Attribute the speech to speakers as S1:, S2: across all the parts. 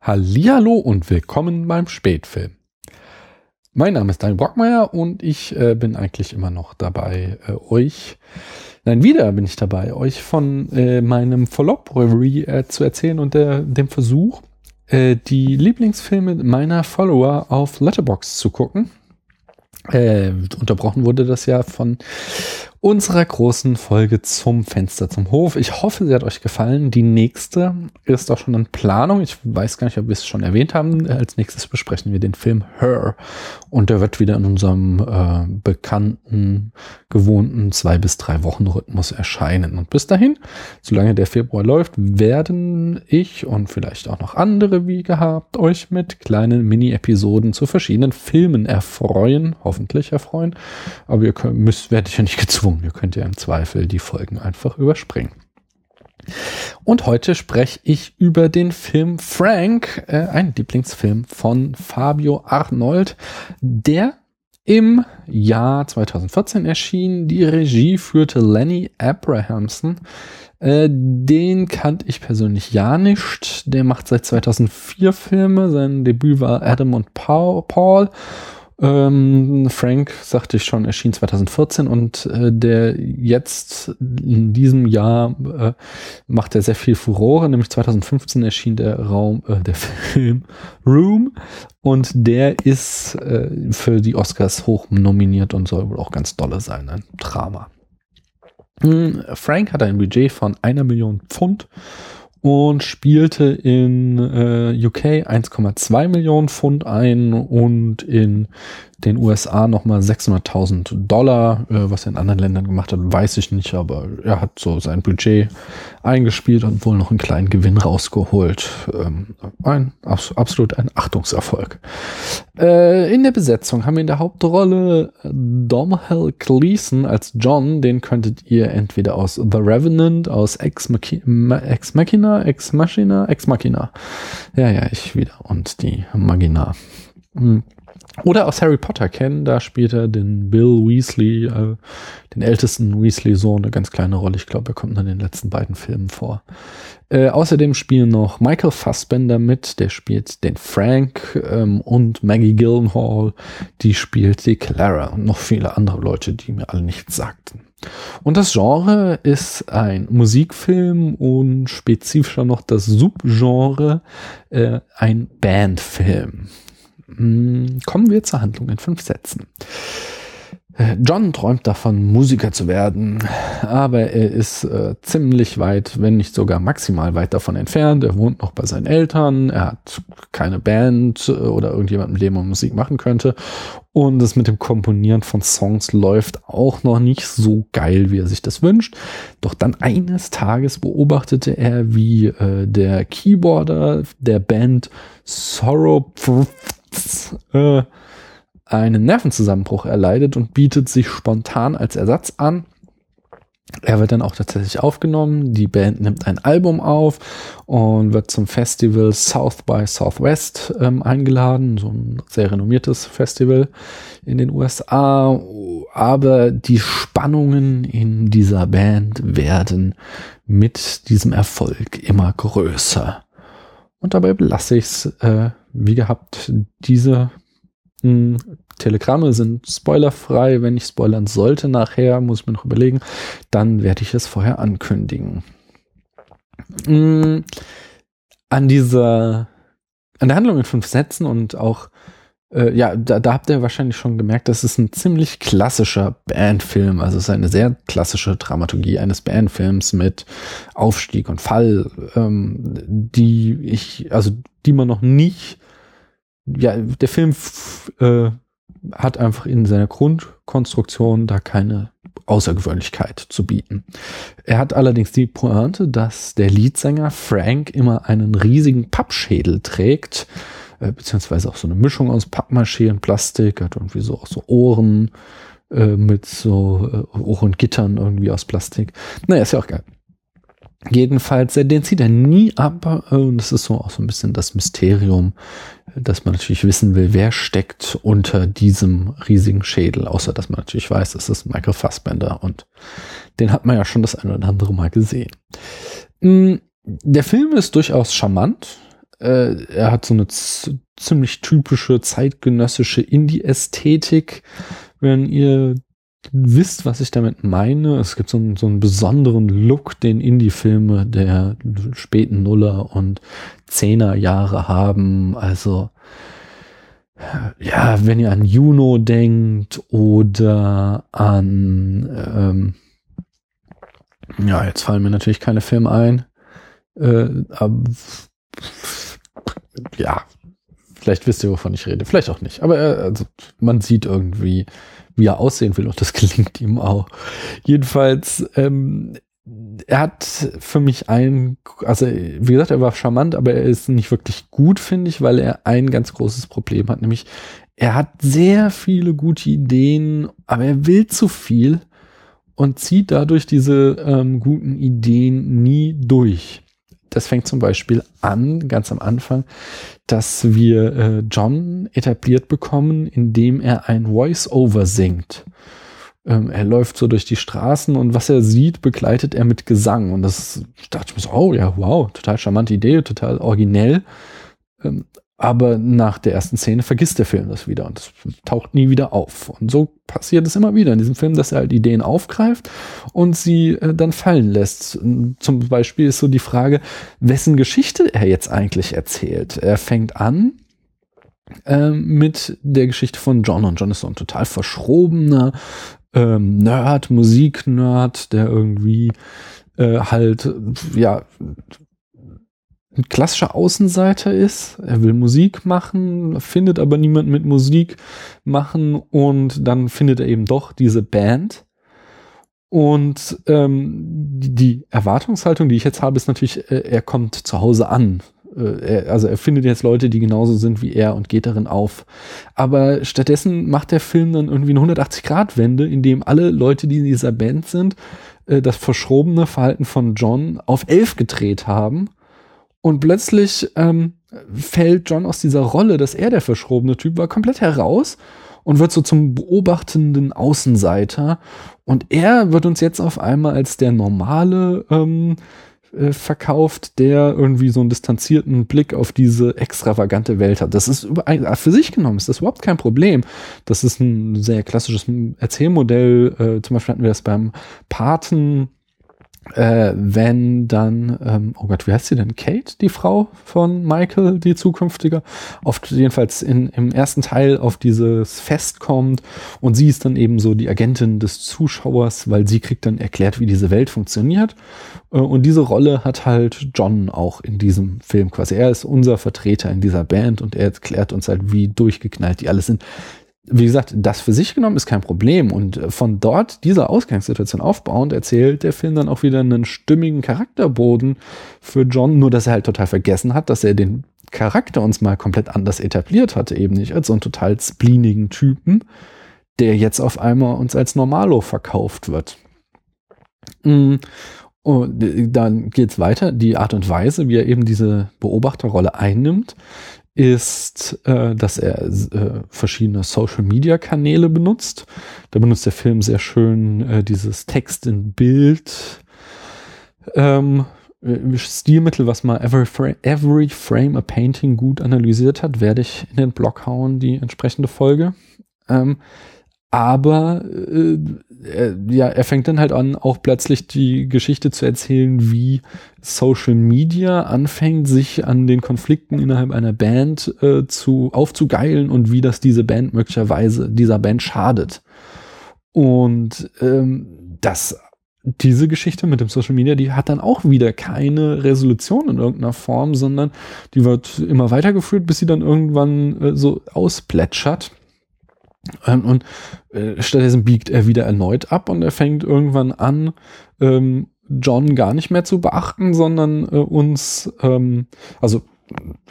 S1: Hallihallo und willkommen beim Spätfilm. Mein Name ist Daniel Brockmeier und ich äh, bin eigentlich immer noch dabei, äh, euch, nein, wieder bin ich dabei, euch von äh, meinem Follow-up-Review äh, zu erzählen und der, dem Versuch, äh, die Lieblingsfilme meiner Follower auf Letterbox zu gucken. Äh, unterbrochen wurde das ja von unserer großen Folge zum Fenster zum Hof. Ich hoffe, sie hat euch gefallen. Die nächste ist auch schon in Planung. Ich weiß gar nicht, ob wir es schon erwähnt haben. Als nächstes besprechen wir den Film Her. Und der wird wieder in unserem äh, bekannten, gewohnten zwei bis drei Wochen Rhythmus erscheinen. Und bis dahin, solange der Februar läuft, werden ich und vielleicht auch noch andere wie gehabt euch mit kleinen Mini-Episoden zu verschiedenen Filmen erfreuen. Hoffentlich erfreuen. Aber ihr könnt, müsst, werdet ja nicht gezwungen Übung. Ihr könnt ja im Zweifel die Folgen einfach überspringen. Und heute spreche ich über den Film Frank, äh, ein Lieblingsfilm von Fabio Arnold, der im Jahr 2014 erschien. Die Regie führte Lenny Abrahamson. Äh, den kannte ich persönlich ja nicht. Der macht seit 2004 Filme. Sein Debüt war Adam und Paul ähm, Frank, sagte ich schon, erschien 2014 und äh, der jetzt in diesem Jahr äh, macht er sehr viel Furore, nämlich 2015 erschien der Raum, äh, der Film Room und der ist äh, für die Oscars hoch nominiert und soll wohl auch ganz dolle sein, ein Drama. Hm, Frank hat ein Budget von einer Million Pfund und spielte in äh, UK 1,2 Millionen Pfund ein und in den USA nochmal 600.000 Dollar, äh, was er in anderen Ländern gemacht hat, weiß ich nicht, aber er hat so sein Budget eingespielt und wohl noch einen kleinen Gewinn rausgeholt. Ähm, ein absolut ein Achtungserfolg. Äh, in der Besetzung haben wir in der Hauptrolle Domhnall Gleeson als John, den könntet ihr entweder aus The Revenant, aus Ex, Machina, Ex Machina, Ex Machina, Ex Machina. Ja, ja, ich wieder und die Magina. Hm. Oder aus Harry Potter kennen, da spielt er den Bill Weasley, äh, den ältesten Weasley-Sohn, eine ganz kleine Rolle. Ich glaube, er kommt in den letzten beiden Filmen vor. Äh, außerdem spielen noch Michael Fassbender mit, der spielt den Frank ähm, und Maggie Gyllenhaal, die spielt die Clara und noch viele andere Leute, die mir alle nichts sagten. Und das Genre ist ein Musikfilm und spezifischer noch das Subgenre äh, ein Bandfilm. Hm, kommen wir zur Handlung in fünf Sätzen. Äh, John träumt davon, Musiker zu werden, aber er ist äh, ziemlich weit, wenn nicht sogar maximal weit davon entfernt. Er wohnt noch bei seinen Eltern, er hat keine Band äh, oder irgendjemand, mit dem er Musik machen könnte. Und das mit dem Komponieren von Songs läuft auch noch nicht so geil, wie er sich das wünscht. Doch dann eines Tages beobachtete er, wie äh, der Keyboarder der Band Sorrow äh, einen Nervenzusammenbruch erleidet und bietet sich spontan als Ersatz an. Er wird dann auch tatsächlich aufgenommen. Die Band nimmt ein Album auf und wird zum Festival South by Southwest ähm, eingeladen, so ein sehr renommiertes Festival in den USA. Aber die Spannungen in dieser Band werden mit diesem Erfolg immer größer. Und dabei belasse ich es äh, wie gehabt, diese mh, hm, Telegramme sind spoilerfrei. Wenn ich spoilern sollte nachher, muss ich mir noch überlegen, dann werde ich es vorher ankündigen. Mh, hm, an dieser, an der Handlung in fünf Sätzen und auch äh, ja, da, da habt ihr wahrscheinlich schon gemerkt, das ist ein ziemlich klassischer Bandfilm. Also es ist eine sehr klassische Dramaturgie eines Bandfilms mit Aufstieg und Fall, ähm, die ich, also die man noch nicht ja, der Film äh, hat einfach in seiner Grundkonstruktion da keine Außergewöhnlichkeit zu bieten. Er hat allerdings die Pointe, dass der Leadsänger Frank immer einen riesigen Pappschädel trägt, äh, beziehungsweise auch so eine Mischung aus Pappmaché und Plastik, hat irgendwie so auch so Ohren äh, mit so äh, Ohrengittern irgendwie aus Plastik. Naja, ist ja auch geil. Jedenfalls, den zieht er nie ab. Und das ist so auch so ein bisschen das Mysterium, dass man natürlich wissen will, wer steckt unter diesem riesigen Schädel. Außer, dass man natürlich weiß, es ist Michael Fassbender. Und den hat man ja schon das eine oder andere Mal gesehen. Mm, der Film ist durchaus charmant. Äh, er hat so eine ziemlich typische zeitgenössische Indie-Ästhetik. Wenn ihr wisst, was ich damit meine. Es gibt so einen, so einen besonderen Look, den Indie-Filme der späten Nuller und Zehner Jahre haben. Also, ja, wenn ihr an Juno denkt oder an, ähm, ja, jetzt fallen mir natürlich keine Filme ein. Äh, ja, vielleicht wisst ihr, wovon ich rede. Vielleicht auch nicht. Aber äh, also, man sieht irgendwie, wie er aussehen will und das gelingt ihm auch. Jedenfalls, ähm, er hat für mich ein, also wie gesagt, er war charmant, aber er ist nicht wirklich gut, finde ich, weil er ein ganz großes Problem hat, nämlich er hat sehr viele gute Ideen, aber er will zu viel und zieht dadurch diese ähm, guten Ideen nie durch. Das fängt zum Beispiel an, ganz am Anfang, dass wir äh, John etabliert bekommen, indem er ein Voice-Over singt. Ähm, er läuft so durch die Straßen und was er sieht, begleitet er mit Gesang. Und das dachte ich mir so, oh ja, wow, total charmante Idee, total originell. Ähm, aber nach der ersten Szene vergisst der Film das wieder und es taucht nie wieder auf. Und so passiert es immer wieder in diesem Film, dass er halt Ideen aufgreift und sie äh, dann fallen lässt. Zum Beispiel ist so die Frage, wessen Geschichte er jetzt eigentlich erzählt. Er fängt an äh, mit der Geschichte von John und John ist so ein total verschrobener ähm, Nerd, Musiknerd, der irgendwie äh, halt ja ein klassischer Außenseiter ist. Er will Musik machen, findet aber niemand mit Musik machen und dann findet er eben doch diese Band. Und ähm, die, die Erwartungshaltung, die ich jetzt habe, ist natürlich, äh, er kommt zu Hause an. Äh, er, also er findet jetzt Leute, die genauso sind wie er und geht darin auf. Aber stattdessen macht der Film dann irgendwie eine 180-Grad-Wende, in dem alle Leute, die in dieser Band sind, äh, das verschrobene Verhalten von John auf elf gedreht haben und plötzlich ähm, fällt John aus dieser Rolle, dass er der verschrobene Typ war, komplett heraus und wird so zum beobachtenden Außenseiter. Und er wird uns jetzt auf einmal als der normale ähm, äh, verkauft, der irgendwie so einen distanzierten Blick auf diese extravagante Welt hat. Das ist über, für sich genommen ist das überhaupt kein Problem. Das ist ein sehr klassisches Erzählmodell. Äh, zum Beispiel hatten wir das beim Paten äh, wenn dann, ähm, oh Gott, wie heißt sie denn? Kate, die Frau von Michael, die zukünftige, oft jedenfalls in, im ersten Teil auf dieses Fest kommt und sie ist dann eben so die Agentin des Zuschauers, weil sie kriegt dann erklärt, wie diese Welt funktioniert. Äh, und diese Rolle hat halt John auch in diesem Film quasi. Er ist unser Vertreter in dieser Band und er erklärt uns halt, wie durchgeknallt die alle sind wie gesagt, das für sich genommen ist kein Problem. Und von dort, dieser Ausgangssituation aufbauend, erzählt der Film dann auch wieder einen stimmigen Charakterboden für John, nur dass er halt total vergessen hat, dass er den Charakter uns mal komplett anders etabliert hatte, eben nicht als so einen total spleenigen Typen, der jetzt auf einmal uns als Normalo verkauft wird. Mm. Und dann geht's weiter. Die Art und Weise, wie er eben diese Beobachterrolle einnimmt, ist, äh, dass er äh, verschiedene Social-Media-Kanäle benutzt. Da benutzt der Film sehr schön äh, dieses Text in Bild. Ähm, äh, Stilmittel, was mal every frame, every frame a Painting gut analysiert hat, werde ich in den Blog hauen, die entsprechende Folge. Ähm, aber äh, er, ja, er fängt dann halt an, auch plötzlich die Geschichte zu erzählen, wie Social Media anfängt, sich an den Konflikten innerhalb einer Band äh, zu aufzugeilen und wie das diese Band möglicherweise dieser Band schadet. Und ähm, das diese Geschichte mit dem Social Media, die hat dann auch wieder keine Resolution in irgendeiner Form, sondern die wird immer weitergeführt, bis sie dann irgendwann äh, so ausplätschert. Ähm, und äh, stattdessen biegt er wieder erneut ab und er fängt irgendwann an, ähm, John gar nicht mehr zu beachten, sondern äh, uns, ähm, also,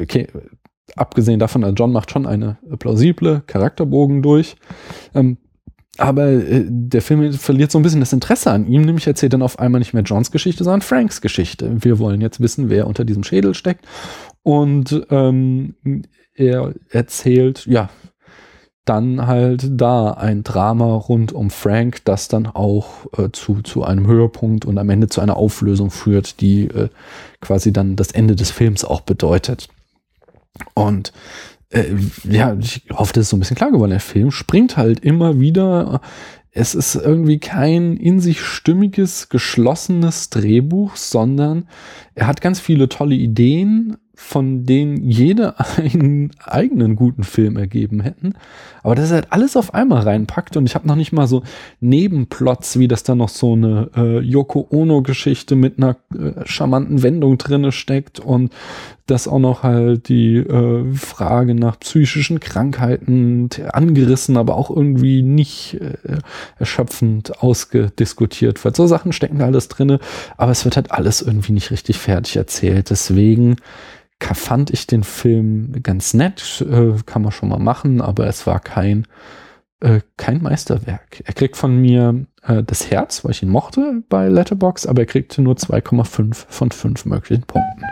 S1: okay, abgesehen davon, John macht schon eine plausible Charakterbogen durch. Ähm, aber äh, der Film verliert so ein bisschen das Interesse an ihm, nämlich erzählt dann auf einmal nicht mehr Johns Geschichte, sondern Franks Geschichte. Wir wollen jetzt wissen, wer unter diesem Schädel steckt. Und ähm, er erzählt, ja, dann halt da ein Drama rund um Frank, das dann auch äh, zu, zu einem Höhepunkt und am Ende zu einer Auflösung führt, die äh, quasi dann das Ende des Films auch bedeutet. Und äh, ja, ich hoffe, das ist so ein bisschen klar geworden. Der Film springt halt immer wieder. Es ist irgendwie kein in sich stimmiges, geschlossenes Drehbuch, sondern er hat ganz viele tolle Ideen, von denen jede einen eigenen guten Film ergeben hätten. Aber das ist halt alles auf einmal reinpackt und ich habe noch nicht mal so Nebenplots, wie das da noch so eine äh, Yoko Ono-Geschichte mit einer äh, charmanten Wendung drinne steckt und das auch noch halt die äh, Frage nach psychischen Krankheiten angerissen, aber auch irgendwie nicht äh, erschöpfend ausgediskutiert wird. So Sachen stecken da alles drinne, aber es wird halt alles irgendwie nicht richtig fertig erzählt. Deswegen fand ich den Film ganz nett, äh, kann man schon mal machen, aber es war kein, äh, kein Meisterwerk. Er kriegt von mir äh, das Herz, weil ich ihn mochte bei Letterbox, aber er kriegte nur 2,5 von 5 möglichen Punkten.